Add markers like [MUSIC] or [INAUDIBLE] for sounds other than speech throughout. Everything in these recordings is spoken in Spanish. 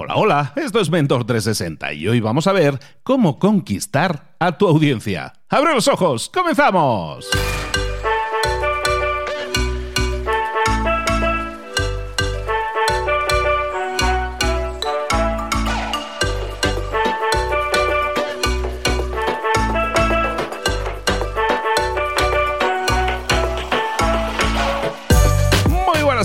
Hola, hola, esto es Mentor 360 y hoy vamos a ver cómo conquistar a tu audiencia. ¡Abre los ojos! ¡Comenzamos!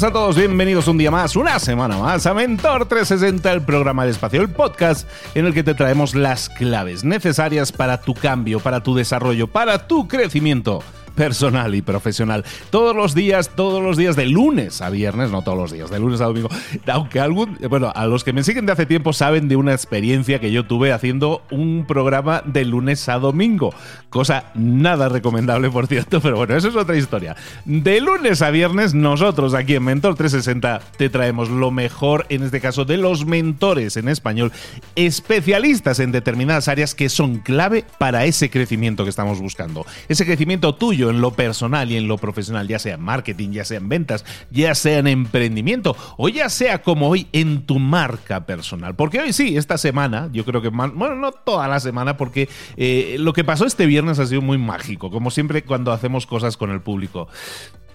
A todos, bienvenidos un día más, una semana más a Mentor 360, el programa de espacio, el podcast en el que te traemos las claves necesarias para tu cambio, para tu desarrollo, para tu crecimiento personal y profesional. Todos los días, todos los días, de lunes a viernes, no todos los días, de lunes a domingo. Aunque algún, bueno, a los que me siguen de hace tiempo saben de una experiencia que yo tuve haciendo un programa de lunes a domingo. Cosa nada recomendable, por cierto, pero bueno, eso es otra historia. De lunes a viernes, nosotros aquí en Mentor 360 te traemos lo mejor, en este caso, de los mentores en español, especialistas en determinadas áreas que son clave para ese crecimiento que estamos buscando. Ese crecimiento tuyo en lo personal y en lo profesional, ya sea en marketing, ya sea en ventas, ya sea en emprendimiento o ya sea como hoy en tu marca personal. Porque hoy sí, esta semana, yo creo que, bueno, no toda la semana, porque eh, lo que pasó este viernes ha sido muy mágico, como siempre cuando hacemos cosas con el público.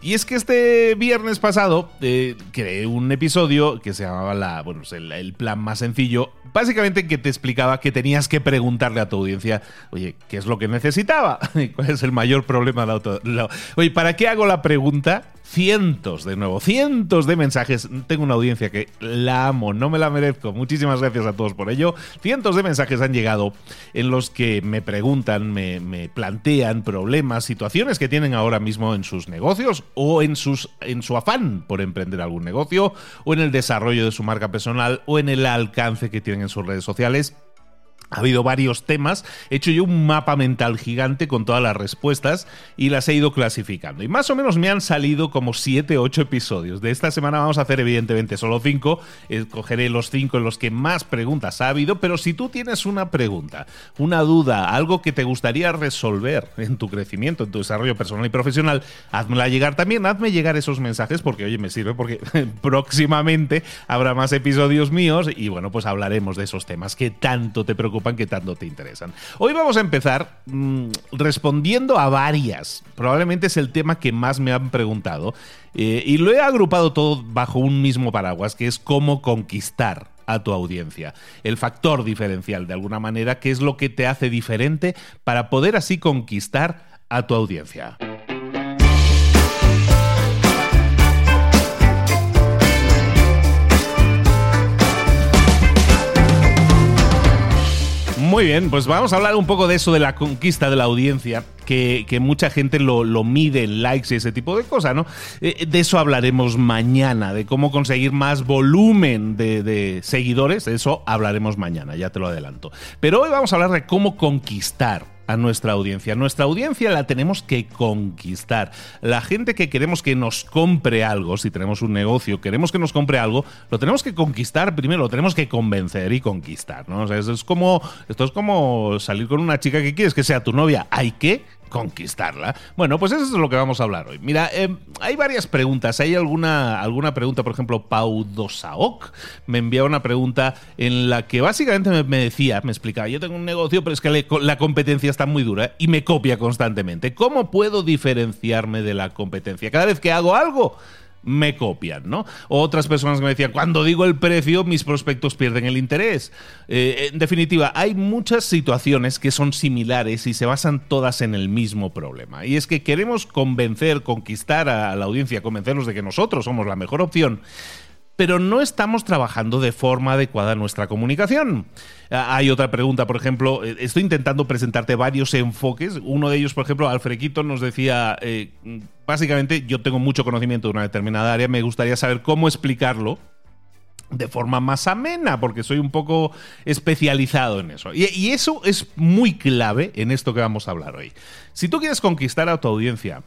Y es que este viernes pasado eh, creé un episodio que se llamaba la, bueno, pues el, plan más sencillo, básicamente que te explicaba que tenías que preguntarle a tu audiencia, oye, ¿qué es lo que necesitaba? [LAUGHS] ¿Cuál es el mayor problema de auto? Oye, ¿para qué hago la pregunta? cientos, de nuevo, cientos de mensajes. Tengo una audiencia que la amo, no me la merezco. Muchísimas gracias a todos por ello. Cientos de mensajes han llegado en los que me preguntan, me plantean problemas, situaciones que tienen ahora mismo en sus negocios o en, sus, en su afán por emprender algún negocio o en el desarrollo de su marca personal o en el alcance que tienen en sus redes sociales ha habido varios temas, he hecho yo un mapa mental gigante con todas las respuestas y las he ido clasificando. Y más o menos me han salido como 7 o 8 episodios. De esta semana vamos a hacer evidentemente solo 5, escogeré los 5 en los que más preguntas ha habido, pero si tú tienes una pregunta, una duda, algo que te gustaría resolver en tu crecimiento, en tu desarrollo personal y profesional, házmela llegar también, hazme llegar esos mensajes porque oye, me sirve porque [LAUGHS] próximamente habrá más episodios míos y bueno, pues hablaremos de esos temas que tanto te preocupan que tanto te interesan. Hoy vamos a empezar mm, respondiendo a varias. Probablemente es el tema que más me han preguntado. Eh, y lo he agrupado todo bajo un mismo paraguas, que es cómo conquistar a tu audiencia. El factor diferencial, de alguna manera, que es lo que te hace diferente para poder así conquistar a tu audiencia. Muy bien, pues vamos a hablar un poco de eso, de la conquista de la audiencia, que, mucha gente lo, mide en likes y ese tipo de cosas, ¿no? Eh, de eso hablaremos mañana, de cómo conseguir más volumen de, de seguidores, de eso hablaremos mañana, ya te lo adelanto. Pero hoy vamos a hablar de cómo conquistar a nuestra audiencia. Nuestra audiencia la tenemos que conquistar. La gente que queremos que nos compre algo, si tenemos un negocio, queremos que nos compre algo, lo tenemos que conquistar primero, lo tenemos que convencer y conquistar, ¿no? Es como, esto es como salir con una chica que quieres que sea tu novia. Hay que conquistarla. Bueno, pues eso es lo que vamos a hablar hoy. Mira, eh, hay varias preguntas. Hay alguna, alguna pregunta, por ejemplo, Pau Dosaok me enviaba una pregunta en la que básicamente me, decía, me explicaba, yo tengo un negocio, pero es que la competencia está muy dura y me copia constantemente. ¿Cómo puedo diferenciarme de la competencia? Cada vez que hago algo me copian, ¿no? Otras personas me decían, cuando digo el precio, mis prospectos pierden el interés. Eh, en definitiva, hay muchas situaciones que son similares y se basan todas en el mismo problema. Y es que queremos convencer, conquistar a la audiencia, convencerlos de que nosotros somos la mejor opción pero no estamos trabajando de forma adecuada nuestra comunicación. Ah, hay otra pregunta, por ejemplo, eh, estoy intentando presentarte varios enfoques. Uno de ellos, por ejemplo, Alfrequito nos decía, eh, básicamente yo tengo mucho conocimiento de una determinada área, me gustaría saber cómo explicarlo de forma más amena, porque soy un poco especializado en eso. y, eso es muy clave en esto que vamos a hablar hoy. Si tú quieres conquistar a tu audiencia,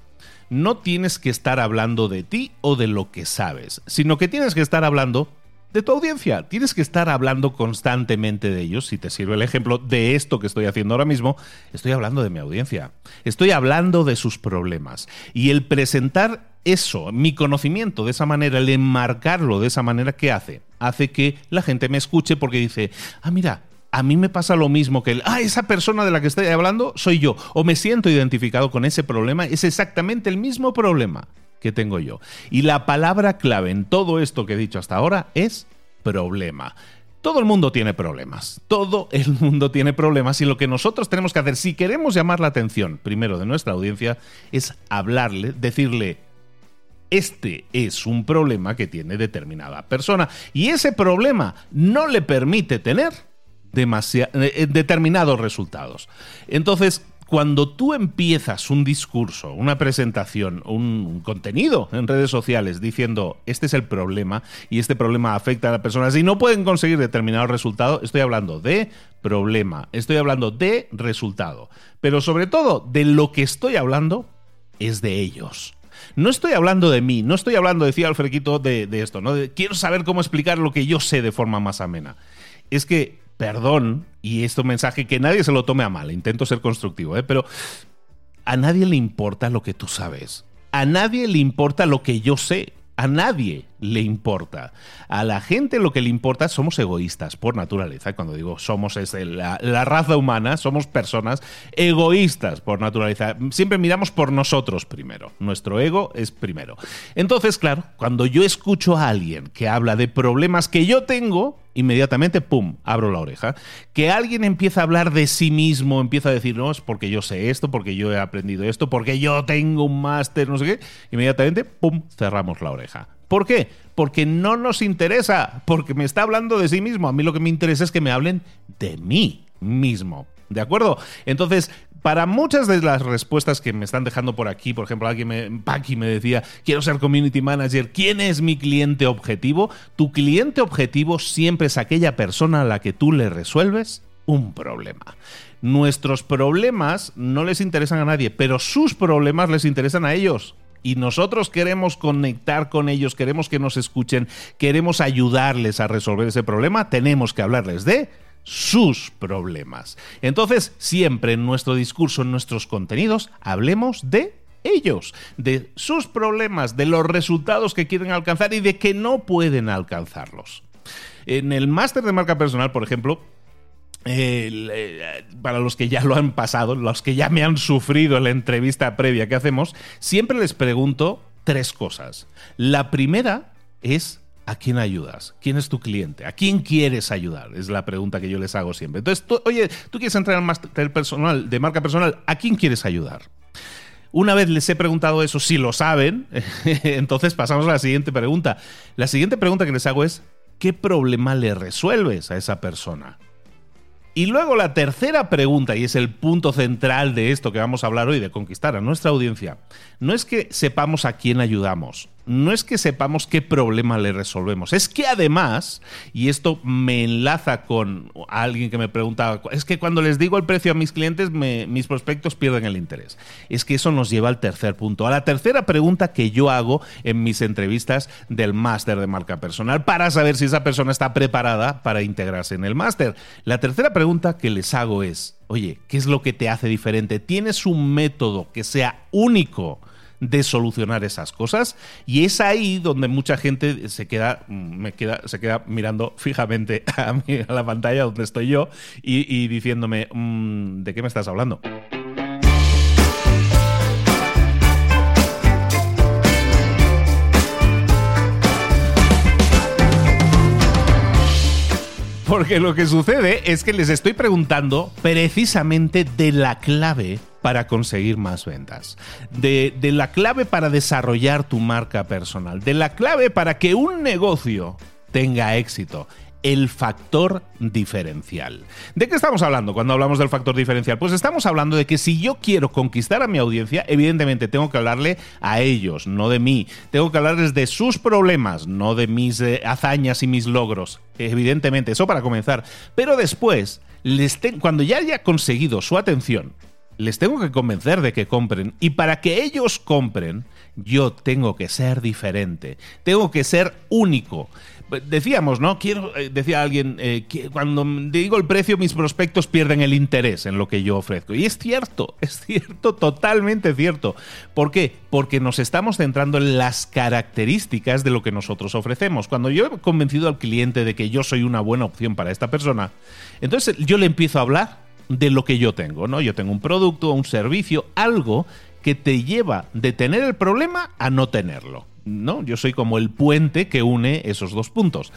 no tienes que estar hablando de ti o de lo que sabes, sino que tienes que estar hablando de tu audiencia. Tienes que estar hablando constantemente de ellos. Si te sirve el ejemplo de esto que estoy haciendo ahora mismo, estoy hablando de mi audiencia. Estoy hablando de sus problemas. Y el presentar eso, mi conocimiento de esa manera, el enmarcarlo de esa manera, ¿qué hace? hace que la gente me escuche porque dice, ah, mira, a mí me pasa lo mismo que el, ah, esa persona de la que estoy hablando soy yo, o me siento identificado con ese problema, es exactamente el mismo problema que tengo yo. Y la palabra clave en todo esto que he dicho hasta ahora es problema. Todo el mundo tiene problemas, todo el [LAUGHS] mundo tiene problemas y lo que nosotros tenemos que hacer si queremos llamar la atención primero de nuestra audiencia es hablarle, decirle, este es un problema que tiene determinada persona y ese problema no le permite tener determinados resultados. Entonces, cuando tú empiezas un discurso, una presentación, un contenido en redes sociales diciendo este es el problema y este problema afecta a las personas y no pueden conseguir determinado resultado, estoy hablando de problema, estoy hablando de resultado. Pero sobre todo, de lo que estoy hablando es de ellos. No estoy hablando de mí, no estoy hablando, decía Alfrequito, de, de esto, ¿no? quiero saber cómo explicar lo que yo sé de forma más amena. Es que perdón, y esto mensaje que nadie se lo tome a mal, intento ser constructivo, ¿eh? pero a nadie le importa lo que tú sabes. A nadie le importa lo que yo sé. A nadie le importa. A la gente lo que le importa somos egoístas por naturaleza. Cuando digo somos es la, raza humana, somos personas egoístas por naturaleza. Siempre miramos por nosotros primero. Nuestro ego es primero. Entonces, claro, cuando yo escucho a alguien que habla de problemas que yo tengo, inmediatamente, ¡pum!, abro la oreja. Que alguien empieza a hablar de sí mismo, empieza a decir, no, es porque yo sé esto, porque yo he aprendido esto, porque yo tengo un máster, no sé qué, inmediatamente, ¡pum!, cerramos la oreja. ¿Por qué? Porque no nos interesa, porque me está hablando de sí mismo. A mí lo que me interesa es que me hablen de mí mismo. ¿De acuerdo? Entonces, para muchas de las respuestas que me están dejando por aquí, por ejemplo, alguien me, Paki me decía, quiero ser community manager, ¿quién es mi cliente objetivo? Tu cliente objetivo siempre es aquella persona a la que tú le resuelves un problema. Nuestros problemas no les interesan a nadie, pero sus problemas les interesan a ellos. Y nosotros queremos conectar con ellos, queremos que nos escuchen, queremos ayudarles a resolver ese problema, tenemos que hablarles de sus problemas. Entonces, siempre en nuestro discurso, en nuestros contenidos, hablemos de ellos, de sus problemas, de los resultados que quieren alcanzar y de que no pueden alcanzarlos. En el máster de marca personal, por ejemplo, eh, para los que ya lo han pasado, los que ya me han sufrido en la entrevista previa que hacemos, siempre les pregunto tres cosas. La primera es ¿A quién ayudas? ¿Quién es tu cliente? ¿A quién quieres ayudar? Es la pregunta que yo les hago siempre. Entonces, oye, tú quieres entrar al máster personal, de marca personal, ¿a quién quieres ayudar? Una vez les he preguntado eso, si lo saben, [LAUGHS] entonces pasamos a la siguiente pregunta. La siguiente pregunta que les hago es, ¿qué problema le resuelves a esa persona? Y luego la tercera pregunta, y es el punto central de esto que vamos a hablar hoy, de conquistar a nuestra audiencia, no es que sepamos a quién ayudamos, no es que sepamos qué problema le resolvemos, es que además, y esto me enlaza con alguien que me preguntaba, es que cuando les digo el precio a mis clientes, mis prospectos pierden el interés. Es que eso nos lleva al tercer punto, a la tercera pregunta que yo hago en mis entrevistas del máster de marca personal para saber si esa persona está preparada para integrarse en el máster. La tercera pregunta que les hago es, oye, ¿qué es lo que te hace diferente? ¿Tienes un método que sea único? De solucionar esas cosas. Y es ahí donde mucha gente se queda, me queda, se queda mirando fijamente [LAUGHS] a, la pantalla donde estoy yo y, diciéndome, mm, ¿de qué me estás hablando? Porque lo que sucede es que les estoy preguntando precisamente de la clave para conseguir más ventas, de, la clave para desarrollar tu marca personal, de la clave para que un negocio tenga éxito el factor diferencial. ¿De qué estamos hablando cuando hablamos del factor diferencial? Pues estamos hablando de que si yo quiero conquistar a mi audiencia, evidentemente tengo que hablarle a ellos, no de mí. Tengo que hablarles de sus problemas, no de mis eh, hazañas y mis logros. Evidentemente, eso para comenzar. Pero después, cuando ya haya conseguido su atención, les tengo que convencer de que compren. Y para que ellos compren, yo tengo que ser diferente. Tengo que ser único. decíamos, ¿no? Quiero, eh, decía alguien, eh, que cuando digo el precio, mis prospectos pierden el interés en lo que yo ofrezco. Y es cierto, [LAUGHS] es cierto, totalmente cierto. ¿Por qué? Porque nos estamos centrando en las características de lo que nosotros ofrecemos. Cuando yo he convencido al cliente de que yo soy una buena opción para esta persona, entonces yo le empiezo a hablar de lo que yo tengo, ¿no? Yo tengo un producto, un servicio, algo que te lleva de tener el problema a no tenerlo. ¿no? Yo soy como el puente que une esos dos puntos.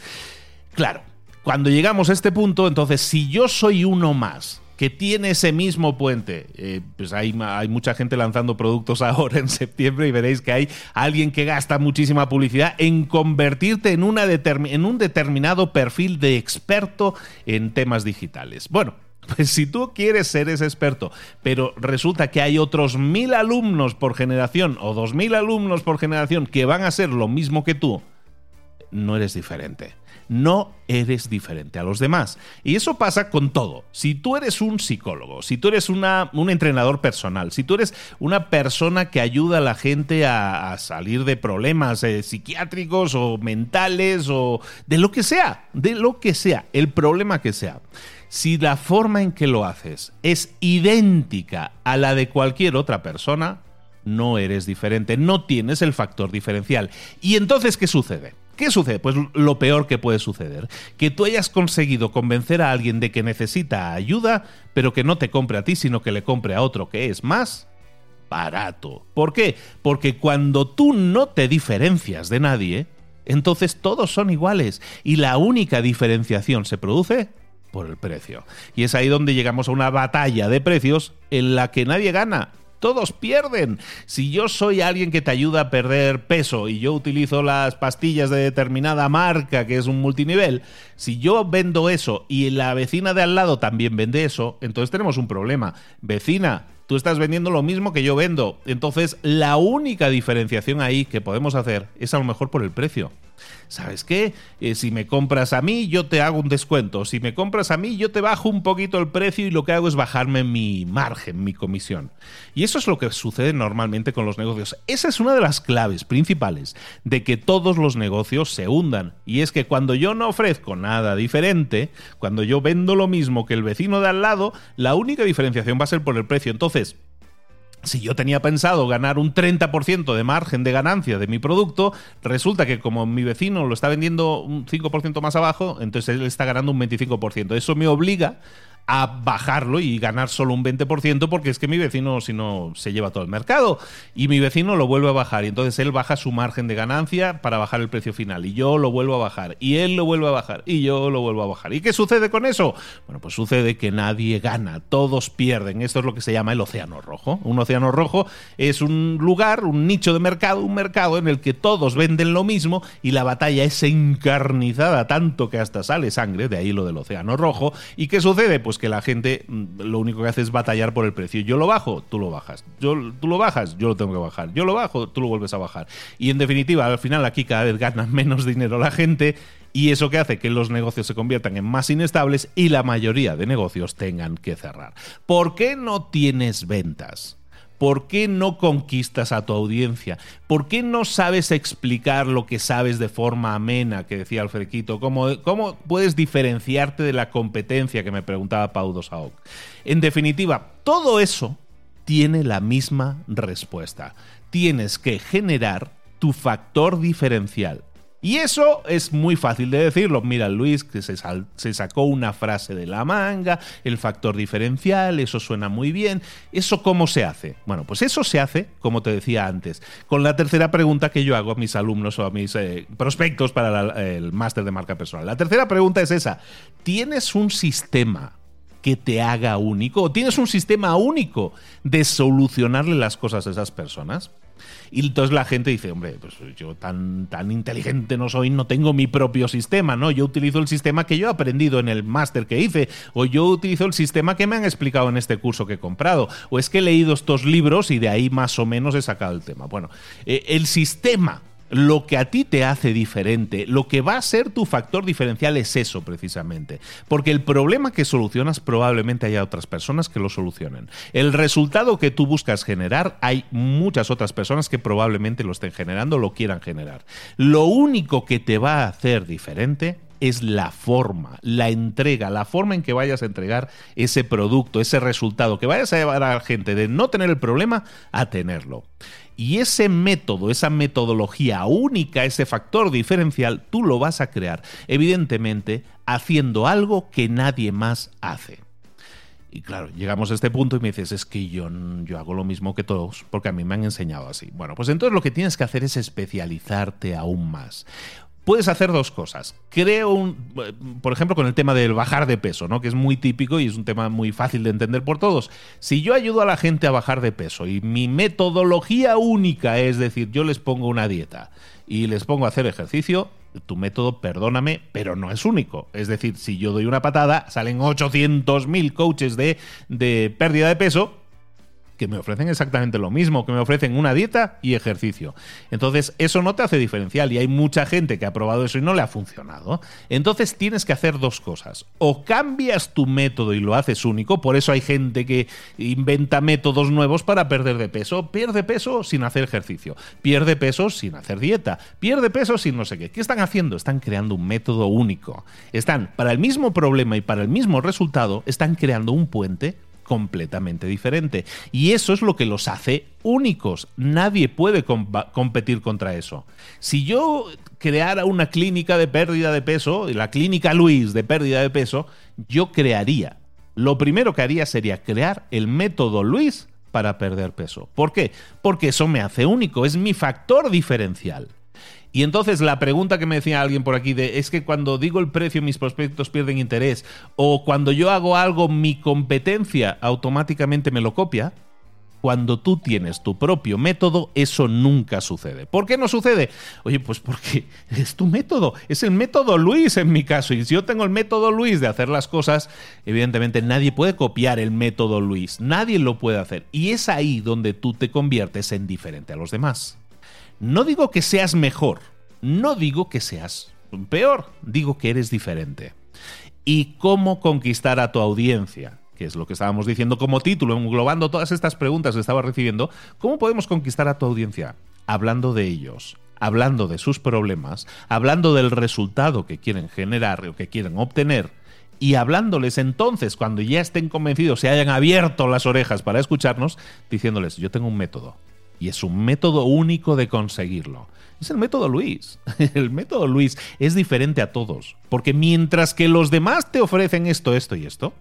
Claro, cuando llegamos a este punto, entonces si yo soy uno más que tiene ese mismo puente, eh, pues hay, hay, mucha gente lanzando productos [LAUGHS] ahora en septiembre y veréis que hay alguien que gasta muchísima publicidad en convertirte en, una en un determinado perfil de experto en temas digitales. Bueno, pues [LAUGHS] si tú quieres ser ese experto, pero resulta que hay otros mil alumnos por generación o dos mil alumnos por generación que van a ser lo mismo que tú, no eres diferente. No eres diferente a los demás. Y eso pasa con todo. Si tú eres un psicólogo, si tú eres una, un entrenador personal, si tú eres una persona que ayuda a la gente a, salir de problemas eh, psiquiátricos o mentales o de lo que sea, de lo que sea, el problema que sea si la forma en que lo haces es idéntica a la de cualquier otra persona, no eres diferente, no tienes el factor diferencial. ¿Y entonces qué sucede? ¿Qué sucede? Pues lo peor que puede suceder, que tú hayas conseguido convencer a alguien de que necesita ayuda, pero que no te compre a ti, sino que le compre a otro que es más barato. ¿Por qué? Porque cuando tú no te diferencias de nadie, entonces todos son iguales y la única diferenciación se produce por el precio. Y es ahí donde llegamos a una batalla de precios en la que nadie gana. Todos pierden. Si yo soy alguien que te ayuda a perder peso y yo utilizo las pastillas de determinada marca, que es un multinivel, si yo vendo eso y la vecina de al lado también vende eso, entonces tenemos un problema. Vecina, tú estás vendiendo lo mismo que yo vendo. Entonces, la única diferenciación ahí que podemos hacer es a lo mejor por el precio. ¿Sabes qué? Eh, si me compras a mí, yo te hago un descuento. Si me compras a mí, yo te bajo un poquito el precio y lo que hago es bajarme mi margen, mi comisión. Y eso es lo que sucede normalmente con los negocios. Esa es una de las claves principales de que todos los negocios se hundan. Y es que cuando yo no ofrezco nada diferente, cuando yo vendo lo mismo que el vecino de al lado, la única diferenciación va a ser por el precio. Entonces, si yo tenía pensado ganar un 30% de margen de ganancia de mi producto, resulta que como mi vecino lo está vendiendo un 5% más abajo, entonces él está ganando un 25%. Eso me obliga a bajarlo y ganar solo un 20% porque es que mi vecino si no se lleva todo el mercado y mi vecino lo vuelve a bajar y entonces él baja su margen de ganancia para bajar el precio final y yo lo vuelvo a bajar y él lo vuelve a bajar y yo lo vuelvo a bajar. ¿Y qué sucede con eso? Bueno, pues sucede que nadie gana, todos pierden. Esto es lo que se llama el océano rojo. Un océano rojo es un lugar, un nicho de mercado, un mercado en el que todos venden lo mismo y la batalla es encarnizada tanto que hasta sale sangre, de ahí lo del océano rojo. ¿Y qué sucede? Pues que la gente mm, lo único que hace es batallar por el precio. Yo lo bajo, tú lo bajas. Yo, tú lo bajas, yo lo tengo que bajar. Yo lo bajo, tú lo vuelves a bajar. Y en definitiva, al final aquí cada vez gana [LAUGHS] menos dinero la gente y eso que hace que los negocios se conviertan en más inestables y la mayoría de negocios tengan que cerrar. ¿Por qué no tienes ventas? ¿Por qué no conquistas a tu audiencia? ¿Por qué no sabes explicar lo que sabes de forma amena, que decía Alfrequito? ¿Cómo, cómo puedes diferenciarte de la competencia que me preguntaba Pau Dosaoc? En definitiva, todo eso tiene la misma respuesta. Tienes que generar tu factor diferencial y eso es muy fácil de decirlo. Mira, Luis, que se, sacó una frase de la manga, el factor diferencial, eso suena muy bien. ¿Eso cómo se hace? Bueno, pues eso se hace, como te decía antes, con la tercera pregunta que yo hago a mis alumnos o a mis eh, prospectos para el máster de marca personal. La tercera pregunta es esa. ¿Tienes un sistema que te haga único? ¿O tienes un sistema único de solucionarle las cosas a esas personas? Y entonces la gente dice, hombre, pues yo tan, tan inteligente no soy, no tengo mi propio sistema, ¿no? Yo utilizo el sistema que yo he aprendido en el máster que hice, o yo utilizo el sistema que me han explicado en este curso que he comprado, o es que he leído estos libros y de ahí más o menos he sacado el tema. Bueno, eh, el sistema lo que a ti te hace diferente, lo que va a ser tu factor diferencial es eso precisamente. Porque el problema que solucionas probablemente haya otras personas que lo solucionen. El resultado que tú buscas generar, hay muchas otras personas que probablemente lo estén generando, lo quieran generar. Lo único que te va a hacer diferente es la forma, la entrega, la forma en que vayas a entregar ese producto, ese resultado, que vayas a llevar a la gente de no tener el problema a tenerlo. Y ese método, esa metodología única, ese factor diferencial, tú lo vas a crear, evidentemente, haciendo algo que nadie más hace. Y claro, llegamos a este punto y me dices, es que yo, yo hago lo mismo que todos, porque a mí me han enseñado así. Bueno, pues entonces lo que tienes que hacer es especializarte aún más puedes hacer dos cosas. Creo un, por ejemplo, con el tema del bajar de peso, ¿no? Que es muy típico y es un tema muy fácil de entender por todos. Si yo ayudo a la gente a bajar de peso y mi metodología única es decir, yo les pongo una dieta y les pongo a hacer ejercicio, tu método, perdóname, pero no es único. Es decir, si yo doy una patada, salen 800.000 coaches de, de pérdida de peso que me ofrecen exactamente lo mismo, que me ofrecen una dieta y ejercicio. Entonces, eso no te hace diferencial y hay mucha gente que ha probado eso y no le ha funcionado. Entonces, tienes que hacer dos cosas. O cambias tu método y lo haces único, por eso hay gente que inventa métodos nuevos para perder de peso. Pierde peso sin hacer ejercicio, pierde peso sin hacer dieta, pierde peso sin no sé qué. ¿Qué están haciendo? Están creando un método único. Están, para el mismo problema y para el mismo resultado, están creando un puente completamente diferente. Y eso es lo que los hace únicos. Nadie puede competir contra eso. Si yo creara una clínica de pérdida de peso, la clínica Luis de pérdida de peso, yo crearía. Lo primero que haría sería crear el método Luis para perder peso. ¿Por qué? Porque eso me hace único, es mi factor diferencial. Y entonces la pregunta que me decía alguien por aquí de es que cuando digo el precio mis prospectos pierden interés o cuando yo hago algo mi competencia automáticamente me lo copia. Cuando tú tienes tu propio método, eso nunca sucede. ¿Por qué no sucede? Oye, pues porque [LAUGHS] es tu método, es el método Luis en mi caso. Y si yo tengo el método Luis de hacer las cosas, evidentemente nadie puede copiar el método Luis, nadie lo puede hacer. Y es ahí donde tú te conviertes en diferente a los demás. No digo que seas mejor, no digo que seas peor, digo que eres diferente. ¿Y cómo conquistar a tu audiencia? que es lo que estábamos diciendo como título, englobando todas estas preguntas que estaba recibiendo, ¿cómo podemos conquistar a tu audiencia? Hablando de ellos, hablando de sus problemas, hablando del resultado que quieren generar o que quieren obtener, y hablándoles entonces, cuando ya estén convencidos, se hayan abierto las orejas para escucharnos, diciéndoles, yo tengo un método, y es un método único de conseguirlo. Es el método Luis. [LAUGHS] El método Luis es diferente a todos. Porque mientras que los demás te ofrecen esto, esto y esto,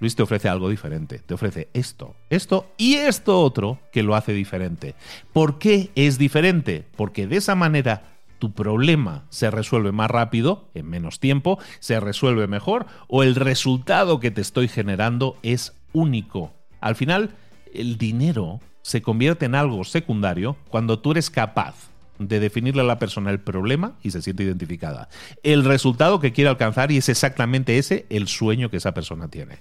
Luis te ofrece algo diferente. Te ofrece esto, esto y esto otro que lo hace diferente. ¿Por qué es diferente? Porque de esa manera tu problema se resuelve más rápido, en menos tiempo, se resuelve mejor o el resultado que te estoy generando es único. Al final, el dinero se convierte en algo secundario cuando tú eres capaz de definirle a la persona el problema y se siente identificada. El resultado que quiere alcanzar y es exactamente ese el sueño que esa persona tiene.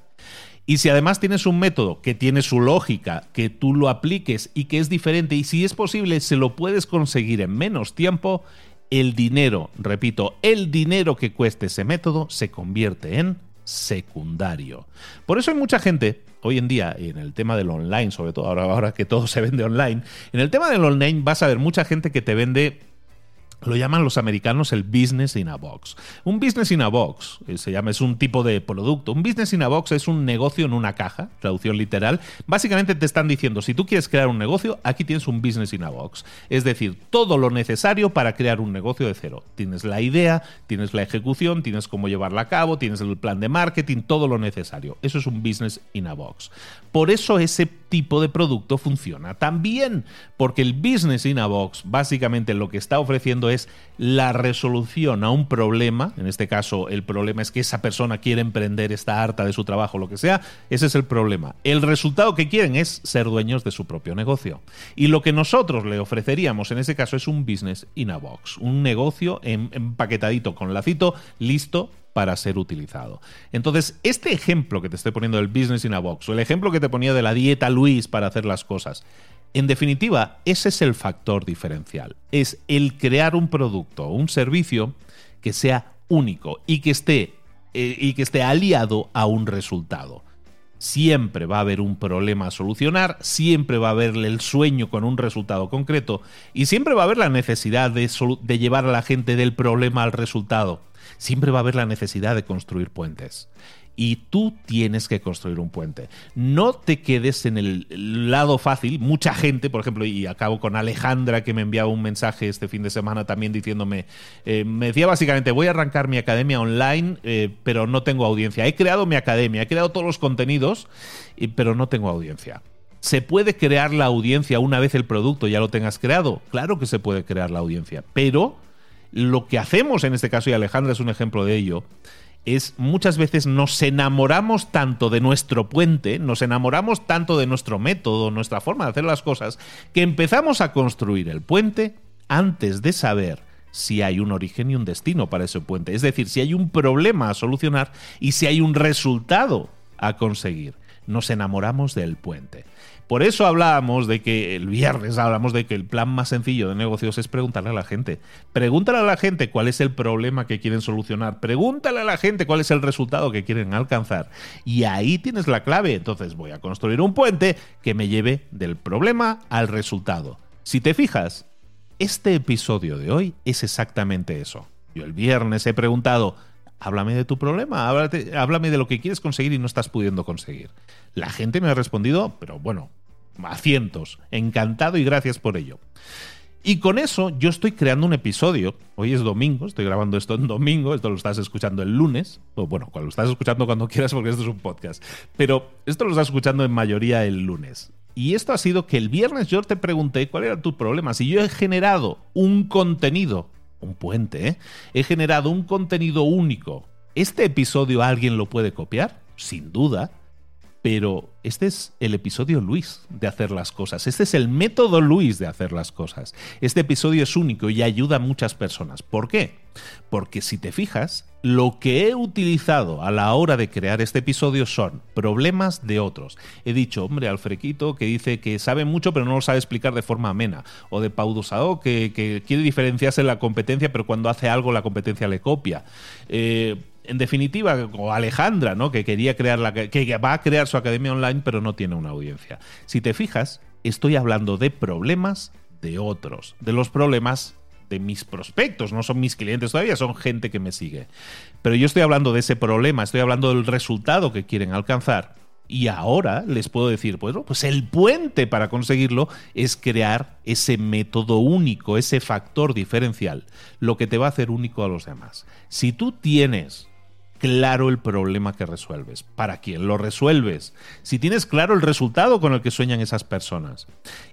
Y si además tienes un método que tiene su lógica, que tú lo apliques y que es diferente y si es posible se lo puedes conseguir en menos tiempo, el dinero, repito, el dinero que cueste ese método se convierte en secundario. Por eso hay mucha gente hoy en día, en el tema del online, sobre todo ahora, ahora que todo se vende online, en el tema del online vas a ver mucha gente que te vende lo llaman los americanos el business in a box. Un business in a box eh, se llama, es un tipo de producto. Un business in a box es un negocio en una caja, traducción literal. Básicamente te están diciendo, si tú quieres crear un negocio, aquí tienes un business in a box. Es decir, todo lo necesario para crear un negocio de cero. Tienes la idea, tienes la ejecución, tienes cómo llevarla a cabo, tienes el plan de marketing, todo lo necesario. Eso es un business in a box. Por eso ese tipo de producto funciona también, porque el business in a box básicamente lo que está ofreciendo es la resolución a un problema, en este caso el problema es que esa persona quiere emprender, está harta de su trabajo, lo que sea, ese es el problema. El resultado que quieren es ser dueños de su propio negocio. Y lo que nosotros le ofreceríamos en ese caso es un business in a box, un negocio empaquetadito con lacito, listo para ser utilizado. Entonces, este ejemplo que te estoy poniendo del business in a box, o el ejemplo que te ponía de la dieta Luis para hacer las cosas, En definitiva, ese es el factor diferencial. Es el crear un producto o un servicio que sea único y que esté, eh, y que esté aliado a un resultado. Siempre va a haber un problema a solucionar, siempre va a haber el sueño con un resultado concreto y siempre va a haber la necesidad de, de llevar a la gente del problema al resultado. Siempre va a haber la necesidad de construir puentes y tú tienes que construir un puente. No te quedes en el lado fácil. Mucha gente, por ejemplo, y acabo con Alejandra que me enviaba un mensaje este fin de semana también diciéndome, eh, me decía básicamente, voy a arrancar mi academia online, eh, pero no tengo audiencia. He creado mi academia, he creado todos los contenidos, pero no tengo audiencia. ¿Se puede crear la audiencia una vez el producto ya lo tengas creado? Claro que se puede crear la audiencia, pero lo que hacemos en este caso, y Alejandra es un ejemplo de ello, es muchas veces nos enamoramos tanto de nuestro puente, nos enamoramos tanto de nuestro método, nuestra forma de hacer las cosas, que empezamos a construir el puente antes de saber si hay un origen y un destino para ese puente. Es decir, si hay un problema a solucionar y si hay un resultado a conseguir. Nos enamoramos del puente. Por eso hablábamos de que el viernes hablamos de que el plan más sencillo de negocios es preguntarle a la gente. Pregúntale a la gente cuál es el problema que quieren solucionar. Pregúntale a la gente cuál es el resultado que quieren alcanzar. Y ahí tienes la clave. Entonces voy a construir un puente que me lleve del problema al resultado. Si te fijas, este episodio de hoy es exactamente eso. Yo el viernes he preguntado, háblame de tu problema, háblame de lo que quieres conseguir y no estás pudiendo conseguir. La gente me ha respondido, pero bueno, a cientos. Encantado y gracias por ello. Y con eso yo estoy creando un episodio. Hoy es domingo, estoy grabando esto en domingo, esto lo estás escuchando el lunes. O bueno, lo estás escuchando cuando quieras porque esto es un podcast. Pero esto lo estás escuchando en mayoría el lunes. Y esto ha sido que el viernes yo te pregunté cuál era tu problema. Si yo he generado un contenido, un puente, ¿eh? he generado un contenido único, ¿este episodio alguien lo puede copiar? Sin duda. Pero este es el episodio Luis de hacer las cosas. Este es el método Luis de hacer las cosas. Este episodio es único y ayuda a muchas personas. ¿Por qué? Porque si te fijas, lo que he utilizado a la hora de crear este episodio son problemas de otros. He dicho, hombre, al frequito que dice que sabe mucho pero no lo sabe explicar de forma amena. O de Pau que, que quiere diferenciarse en la competencia pero cuando hace algo la competencia le copia. Eh, en definitiva, o Alejandra, ¿no? Que quería crear la que va a crear su academia online, pero no tiene una audiencia. Si te fijas, estoy hablando de problemas de otros, de los problemas de mis prospectos, no son mis clientes todavía, son gente que me sigue. Pero yo estoy hablando de ese problema, estoy hablando del resultado que quieren alcanzar. Y ahora les puedo decir, bueno, pues el puente para conseguirlo es crear ese método único, ese factor diferencial, lo que te va a hacer único a los demás. Si tú tienes claro el problema que resuelves, para quién lo resuelves, si tienes claro el resultado con el que sueñan esas personas.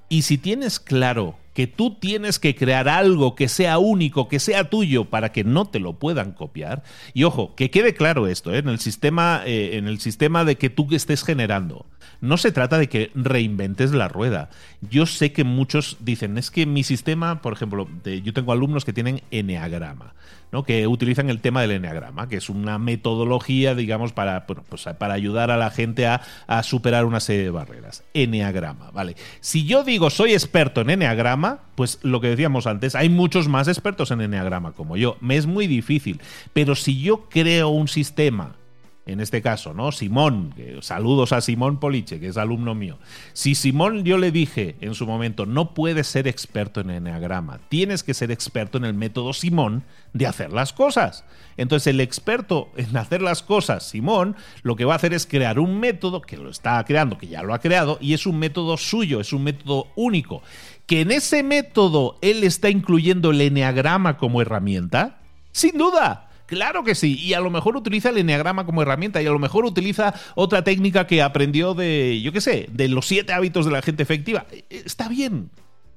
Y si tienes claro que tú tienes que crear algo que sea único, que sea tuyo, para que no te lo puedan copiar. Y ojo, que quede claro esto, ¿eh? en, el sistema, eh, en el sistema de que tú estés generando. No se trata de que reinventes la rueda. Yo sé que muchos dicen, es que mi sistema, por ejemplo, yo tengo alumnos que tienen Enneagrama, ¿no? que utilizan el tema del Enneagrama, que es una metodología, digamos, para, pues, para ayudar a la gente a, a superar una serie de barreras. Enneagrama, ¿vale? Si yo digo soy experto en Enneagrama, pues lo que decíamos antes, hay muchos más expertos en Enneagrama como yo. Me es muy difícil. Pero si yo creo un sistema en este caso, ¿no? Simón, saludos a Simón Poliche, que es alumno mío. Si Simón yo le dije en su momento, no puedes ser experto en Enneagrama, tienes que ser experto en el método Simón de hacer las cosas. Entonces el experto en hacer las cosas, Simón, lo que va a hacer es crear un método que lo está creando, que ya lo ha creado, y es un método suyo, es un método único. Que en ese método él está incluyendo el Enneagrama como herramienta, sin duda. Claro que sí, y a lo mejor utiliza el enneagrama como herramienta y a lo mejor utiliza otra técnica que aprendió de, yo qué sé, de los siete hábitos de la gente efectiva. E, e, está bien,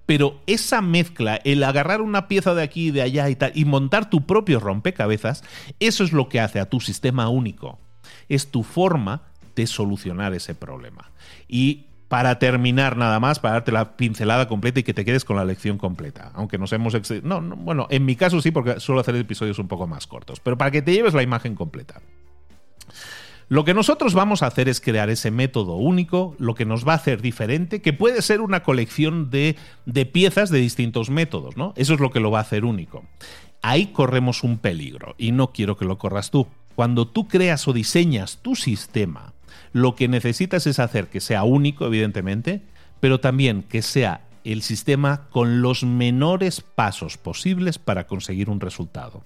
pero esa mezcla, el agarrar una pieza de aquí y de allá y tal, y montar tu propio rompecabezas, eso es lo que hace a tu sistema único. Es tu forma de solucionar ese problema. Y para terminar nada más, para darte la pincelada completa y que te quedes con la lección completa. Aunque nos hemos... No, no, bueno, en mi caso sí, porque suelo hacer episodios un poco más cortos, pero para que te lleves la imagen completa. Lo que nosotros vamos a hacer es crear ese método único, lo que nos va a hacer diferente, que puede ser una colección de, de piezas de distintos métodos, ¿no? Eso es lo que lo va a hacer único. Ahí corremos un peligro y no quiero que lo corras tú. Cuando tú creas o diseñas tu sistema, lo que necesitas es hacer que sea único, evidentemente, pero también que sea el sistema con los menores pasos posibles para conseguir un resultado.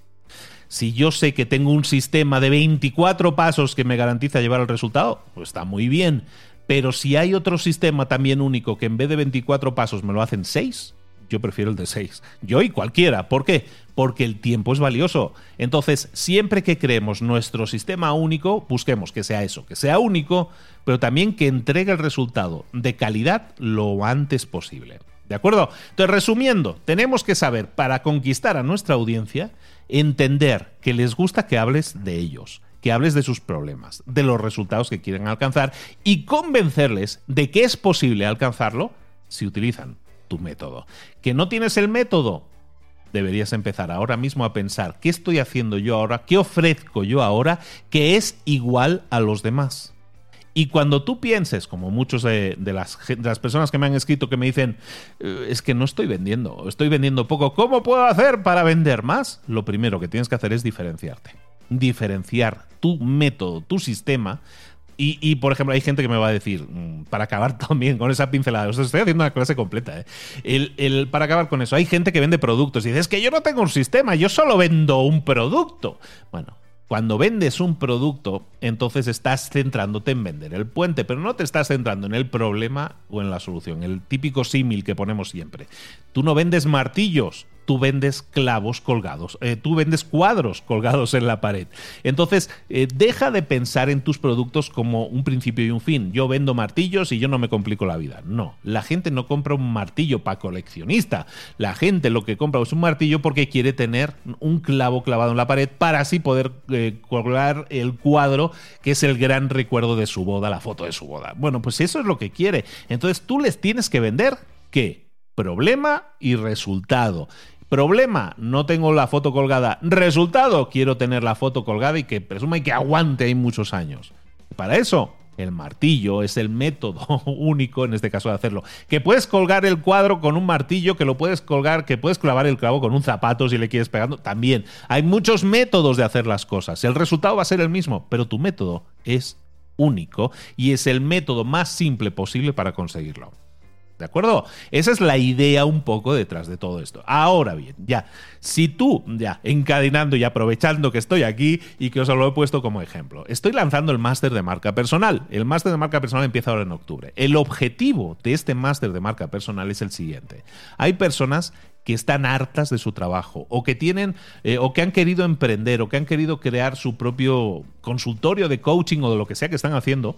Si yo sé que tengo un sistema de 24 pasos que me garantiza llevar el resultado, pues está muy bien. Pero si hay otro sistema también único que en vez de 24 pasos me lo hacen 6, yo prefiero el de 6. Yo y cualquiera. ¿Por qué? Porque el tiempo es valioso. Entonces, siempre que creemos nuestro sistema único, busquemos que sea eso, que sea único, pero también que entregue el resultado de calidad lo antes posible. ¿De acuerdo? Entonces, resumiendo, tenemos que saber, para conquistar a nuestra audiencia, entender que les gusta que hables de ellos, que hables de sus problemas, de los resultados que quieren alcanzar y convencerles de que es posible alcanzarlo si utilizan tu método. ¿Que no tienes el método? Deberías empezar ahora mismo a pensar, ¿qué estoy haciendo yo ahora? ¿Qué ofrezco yo ahora que es igual a los demás? Y cuando tú pienses, como muchos de, las, las, personas que me han escrito que me dicen, eh, es que no estoy vendiendo, estoy vendiendo poco, ¿cómo puedo hacer para vender más? Lo primero que tienes que hacer es diferenciarte. Diferenciar tu método, tu sistema. Y, por ejemplo, hay gente que me va a decir, mm, para acabar [LAUGHS] también con esa pincelada, os estoy haciendo una clase completa, ¿eh? el, para acabar con eso, hay gente que vende productos y dice, es que yo no tengo un sistema, yo solo vendo un producto. Bueno, cuando vendes un producto, entonces estás centrándote en vender el puente, pero no te estás centrando en el problema o en la solución. El típico símil que ponemos siempre. Tú no vendes martillos, tú vendes clavos colgados, eh, tú vendes cuadros colgados en la pared. Entonces, eh, deja de pensar en tus productos como un principio y un fin. Yo vendo martillos y yo no me complico la vida. No, la gente no compra un martillo para coleccionista. La gente lo que compra es un martillo porque quiere tener un clavo clavado en la pared para así poder eh, colgar el cuadro que es el gran recuerdo de su boda, la foto de su boda. Bueno, pues eso es lo que quiere. Entonces tú les tienes que vender qué? Problema y resultado. Problema, no tengo la foto colgada. Resultado, quiero tener la foto colgada y que presuma y que aguante ahí muchos años. Para eso, el martillo es el método [LAUGHS] único en este caso de hacerlo. Que puedes colgar el cuadro con un martillo, que lo puedes colgar, que puedes clavar el clavo con un zapato si le quieres pegando, también. Hay muchos métodos de hacer las cosas. El resultado va a ser el mismo, pero tu método es único y es el método más simple posible para conseguirlo. ¿De acuerdo? Esa es la idea un poco detrás de todo esto. Ahora bien, ya, si tú, ya, encadenando y aprovechando que estoy aquí y que os lo he puesto como ejemplo, estoy lanzando el máster de marca personal. El máster de marca personal empieza ahora en octubre. El objetivo de este máster de marca personal es el siguiente. Hay personas que están hartas de su trabajo o que tienen eh, o que han querido emprender o que han querido crear su propio consultorio de coaching o de lo que sea que están haciendo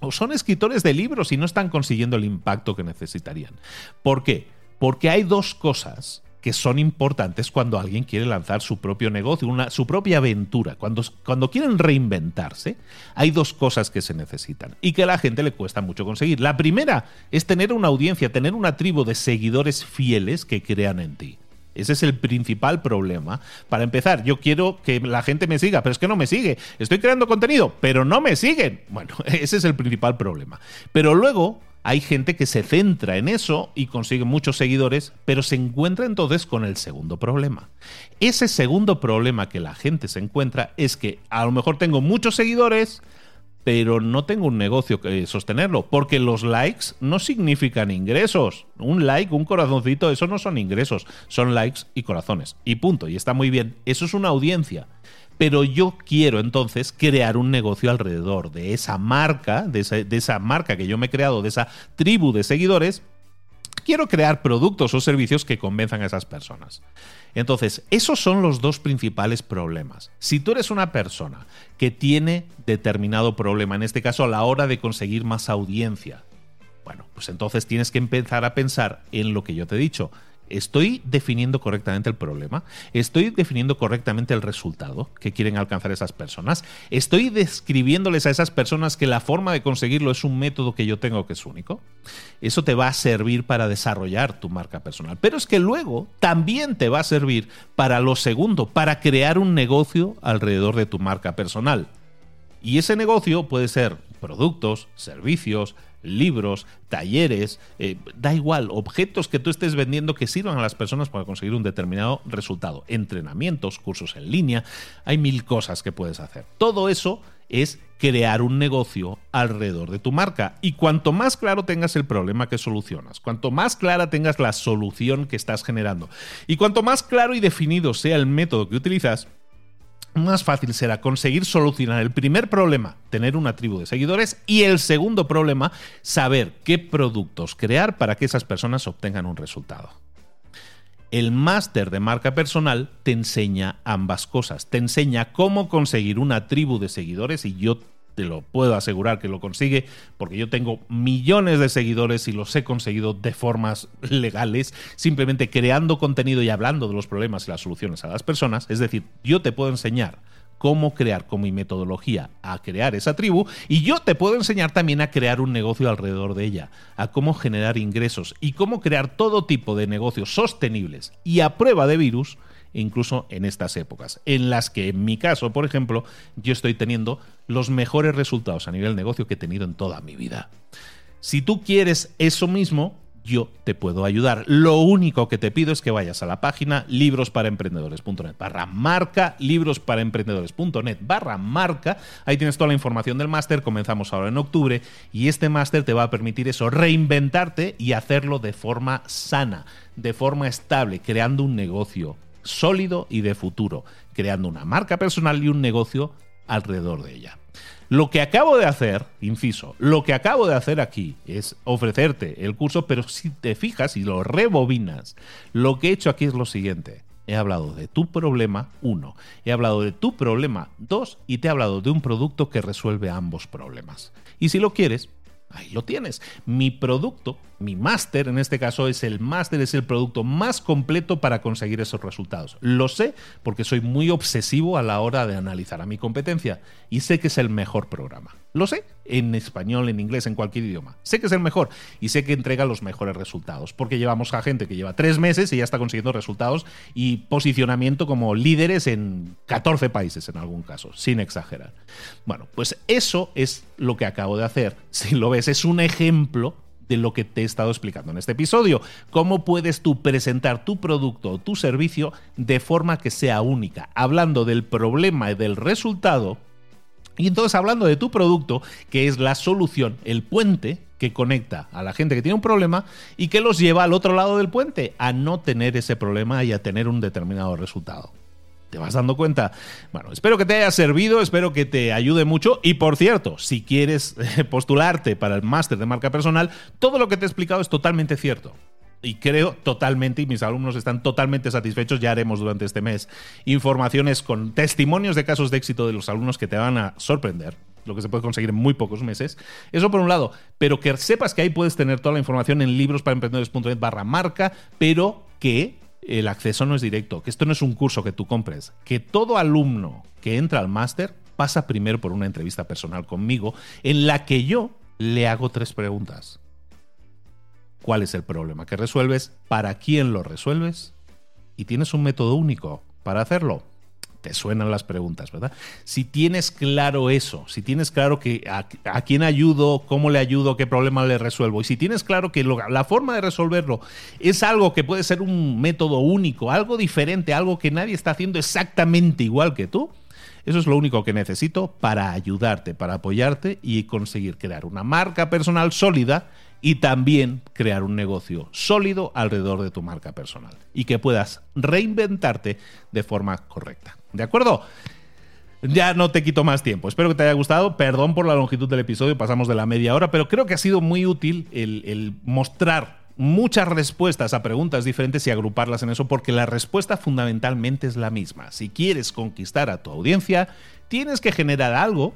o son escritores de libros y no están consiguiendo el impacto que necesitarían. ¿Por qué? Porque hay dos cosas que son importantes cuando alguien quiere lanzar su propio negocio, una, su propia aventura. Cuando, cuando quieren reinventarse, hay dos cosas que se necesitan y que a la gente le cuesta mucho conseguir. La primera es tener una audiencia, tener una tribu de seguidores fieles que crean en ti. Ese es el principal problema. Para empezar, yo quiero que la gente me siga, pero es que no me sigue. Estoy creando contenido, pero no me siguen. [LAUGHS] Bueno, ese es el principal problema. Pero luego hay gente que se centra en eso y consigue muchos seguidores, pero se encuentra entonces con el segundo problema. Ese segundo problema que la gente se encuentra es que a lo mejor tengo muchos seguidores, pero no tengo un negocio que sostenerlo, porque los likes no significan ingresos. Un like, un corazoncito, eso no son ingresos, son likes y corazones. Y punto, y está muy bien. Eso es una audiencia. Pero yo quiero entonces crear un negocio alrededor de esa marca, de esa, de esa marca que yo me he creado, de esa tribu de seguidores, quiero crear productos o servicios que convenzan a esas personas. Entonces, esos son los dos principales problemas. Si tú eres una persona que tiene determinado problema, en este caso a la hora de conseguir más audiencia, bueno, pues entonces tienes que empezar a pensar en lo que yo te he dicho, ¿Estoy definiendo correctamente el problema? ¿Estoy definiendo correctamente el resultado que quieren alcanzar esas personas? ¿Estoy describiéndoles a esas personas que la forma de conseguirlo es un método que yo tengo que es único? Eso te va a servir para desarrollar tu marca personal. Pero es que luego también te va a servir para lo segundo, para crear un negocio alrededor de tu marca personal. Y ese negocio puede ser productos, servicios, libros, talleres, eh, da igual, objetos que tú estés vendiendo que sirvan a las personas para conseguir un determinado resultado. Entrenamientos, cursos en línea, hay mil cosas que puedes hacer. Todo eso es crear un negocio alrededor de tu marca. Y cuanto más claro tengas el problema que solucionas, cuanto más clara tengas la solución que estás generando, y cuanto más claro y definido sea el método que utilizas, más fácil será conseguir solucionar el primer problema, tener una tribu de seguidores, y el segundo problema, saber qué productos crear para que esas personas obtengan un resultado. El máster de marca personal te enseña ambas cosas. Te enseña cómo conseguir una tribu de seguidores y yo te lo puedo asegurar que lo consigue, porque yo tengo millones de seguidores y los he conseguido de formas legales, simplemente creando contenido y hablando de los problemas y las soluciones a las personas. Es decir, yo te puedo enseñar cómo crear con mi metodología a crear esa tribu y yo te puedo enseñar también a crear un negocio alrededor de ella, a cómo generar ingresos y cómo crear todo tipo de negocios sostenibles y a prueba de virus incluso en estas épocas, en las que en mi caso, por ejemplo, yo estoy teniendo los mejores resultados a nivel negocio que he tenido en toda mi vida. Si tú quieres eso mismo, yo te puedo ayudar. Lo único que te pido es que vayas a la página librosparaemprendedores.net barra marca, librosparaemprendedores.net barra marca. Ahí tienes toda la información del máster. Comenzamos ahora en octubre y este máster te va a permitir eso, reinventarte y hacerlo de forma sana, de forma estable, creando un negocio sólido y de futuro, creando una marca personal y un negocio alrededor de ella. Lo que acabo de hacer, inciso, lo que acabo de hacer aquí es ofrecerte el curso, pero si te fijas y lo rebobinas, lo que he hecho aquí es lo siguiente. He hablado de tu problema, uno. He hablado de tu problema, dos. Y te he hablado de un producto que resuelve ambos problemas. Y si lo quieres, ahí lo tienes. Mi producto, mi máster en este caso es el máster, es el producto más completo para conseguir esos resultados. Lo sé porque soy muy obsesivo a la hora de analizar a mi competencia y sé que es el mejor programa. Lo sé, en español, en inglés, en cualquier idioma. Sé que es el mejor y sé que entrega los mejores resultados, porque llevamos a gente que lleva tres meses y ya está consiguiendo resultados y posicionamiento como líderes en 14 países en algún caso, sin exagerar. Bueno, pues eso es lo que acabo de hacer. [LAUGHS] Si lo ves, es un ejemplo de lo que te he estado explicando en este episodio. Cómo puedes tú presentar tu producto o tu servicio de forma que sea única, hablando del problema y del resultado y entonces hablando de tu producto, que es la solución, el puente que conecta a la gente que tiene un problema y que los lleva al otro lado del puente, a no tener ese problema y a tener un determinado resultado. ¿Te vas dando cuenta? Bueno, espero que te haya servido, espero que te ayude mucho. Y por cierto, si quieres postularte para el máster de marca personal, todo lo que te he explicado es totalmente cierto y creo totalmente, y mis alumnos están totalmente satisfechos, ya haremos durante este mes informaciones con testimonios de casos de éxito de los alumnos que te van a sorprender lo que se puede conseguir en muy pocos meses. Eso por un lado, pero que sepas que ahí puedes tener toda la información en librosparaemprendedores.net barra marca, pero que el acceso no es directo, que esto no es un curso que tú compres, que todo alumno que entra al máster pasa primero por una entrevista personal conmigo en la que yo le hago tres preguntas cuál es el problema que resuelves, para quién lo resuelves y tienes un método único para hacerlo. Te suenan las preguntas, ¿verdad? Si tienes claro eso, si tienes claro que a, quién ayudo, cómo le ayudo, qué problema le resuelvo, y si tienes claro que la forma de resolverlo es algo que puede ser un método único, algo diferente, algo que nadie está haciendo exactamente igual que tú, eso es lo único que necesito para ayudarte, para apoyarte y conseguir crear una marca personal sólida y también crear un negocio sólido alrededor de tu marca personal y que puedas reinventarte de forma correcta. ¿De acuerdo? Ya no te quito más tiempo. Espero que te haya gustado. Perdón por la longitud del episodio, pasamos de la media hora, pero creo que ha sido muy útil el, mostrar muchas respuestas a preguntas diferentes y agruparlas en eso, porque la respuesta fundamentalmente es la misma. Si quieres conquistar a tu audiencia, tienes que generar algo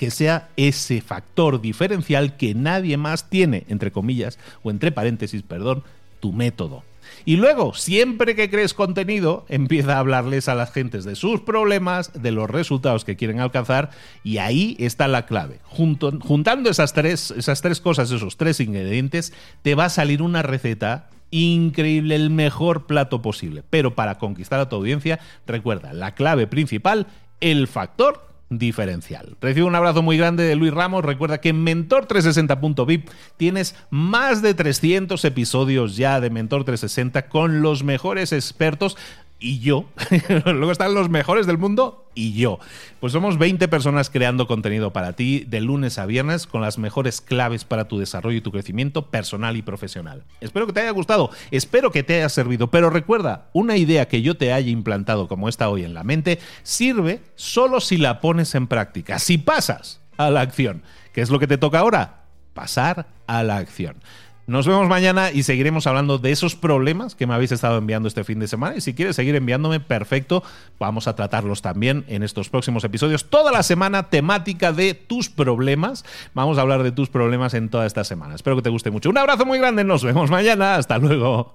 que sea ese factor diferencial que nadie más tiene, entre comillas, o entre paréntesis, perdón, tu método. Y luego, siempre que crees contenido, empieza a hablarles a las gentes de sus problemas, de los resultados que quieren alcanzar, y ahí está la clave. juntando esas tres, esas tres cosas, esos tres ingredientes, te va a salir una receta increíble, el mejor plato posible. Pero para conquistar a tu audiencia, recuerda, la clave principal, el factor diferencial. Recibo un abrazo muy grande de Luis Ramos. Recuerda que en Mentor360.vip tienes más de 300 episodios ya de Mentor 360 con los mejores expertos y yo. [LAUGHS] Luego están los mejores del mundo y yo. Pues somos 20 personas creando contenido para ti de lunes a viernes con las mejores claves para tu desarrollo y tu crecimiento personal y profesional. Espero que te haya gustado, espero que te haya servido, pero recuerda, una idea que yo te haya implantado como esta hoy en la mente sirve solo si la pones en práctica, si pasas a la acción. ¿Qué es lo que te toca ahora? Pasar a la acción. Nos vemos mañana y seguiremos hablando de esos problemas que me habéis estado enviando este fin de semana. Y si quieres seguir enviándome, perfecto. Vamos a tratarlos también en estos próximos episodios. Toda la semana temática de tus problemas. Vamos a hablar de tus problemas en toda esta semana. Espero que te guste mucho. Un abrazo muy grande. Nos vemos mañana. Hasta luego.